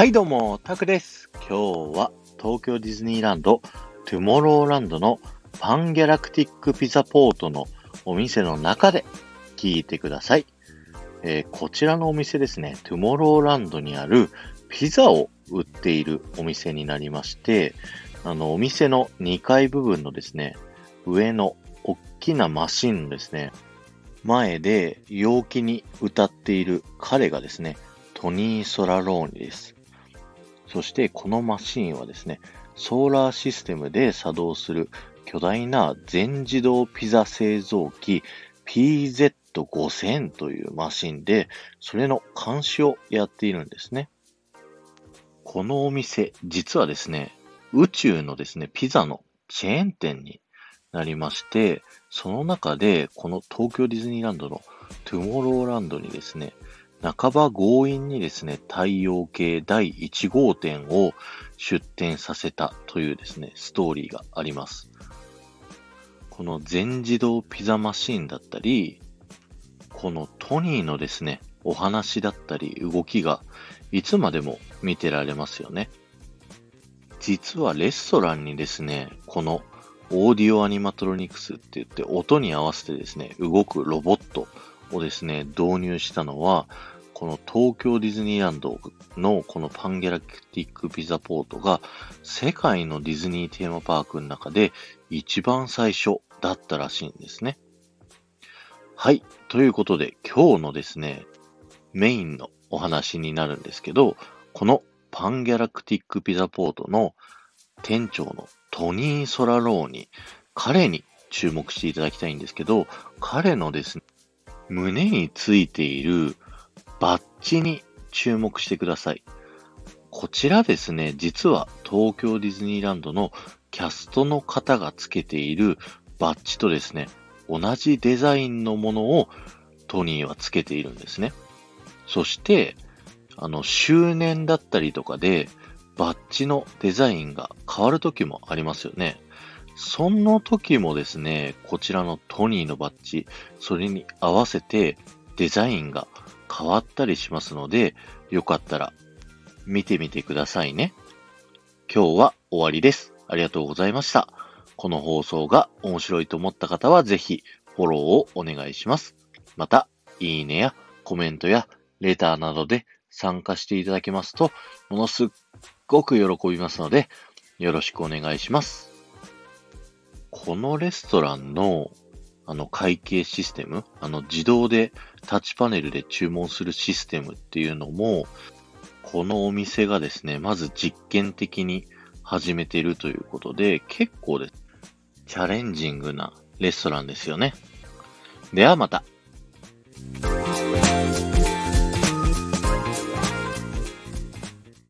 はいどうも、タクです。今日は東京ディズニーランド、トゥモローランドのパンギャラクティックピザポートのお店の中で聞いてください。えーこちらのお店ですね、トゥモローランドにあるピザを売っているお店になりまして、あの、お店の2階部分のですね、上の大きなマシンのですね、前で陽気に歌っている彼がですね、トニー・ソラローニです。そしてこのマシンはですね、ソーラーシステムで作動する巨大な全自動ピザ製造機 PZ5000 というマシンで、それの監視をやっているんですね。このお店、実はですね、宇宙のですね、ピザのチェーン店になりまして、その中で、この東京ディズニーランドのトゥモローランドにですね、半ば強引にですね、太陽系第1号店を出店させたというですね、ストーリーがあります。この全自動ピザマシンだったり、このトニーのですね、お話だったり動きがいつまでも見てられますよね。実はレストランにですね、このオーディオアニマトロニクスって言って音に合わせてですね、動くロボットをですね、導入したのは、この東京ディズニーランドのこのパンギャラクティックピザポートが世界のディズニーテーマパークの中で一番最初だったらしいんですね。はい。ということで今日のですね、メインのお話になるんですけど、このパンギャラクティックピザポートの店長のトニー・ソラローに、彼に注目していただきたいんですけど、彼のですね、胸についているバッジに注目してください。こちらですね、実は東京ディズニーランドのキャストの方がつけているバッジとですね、同じデザインのものをトニーはつけているんですね。そして、あの、周年だったりとかで、バッジのデザインが変わる時もありますよね。その時もですね、こちらのトニーのバッジ、それに合わせてデザインが変わったりしますので、よかったら見てみてくださいね。今日は終わりです。ありがとうございました。この放送が面白いと思った方はぜひフォローをお願いします。また、いいねやコメントやレターなどで参加していただけますと、ものすっごく喜びますので、よろしくお願いします。このレストランのあの会計システム、あの自動でタッチパネルで注文するシステムっていうのも、このお店がですね、まず実験的に始めてるということで、結構で。チャレンジングなレストランですよね。ではまた。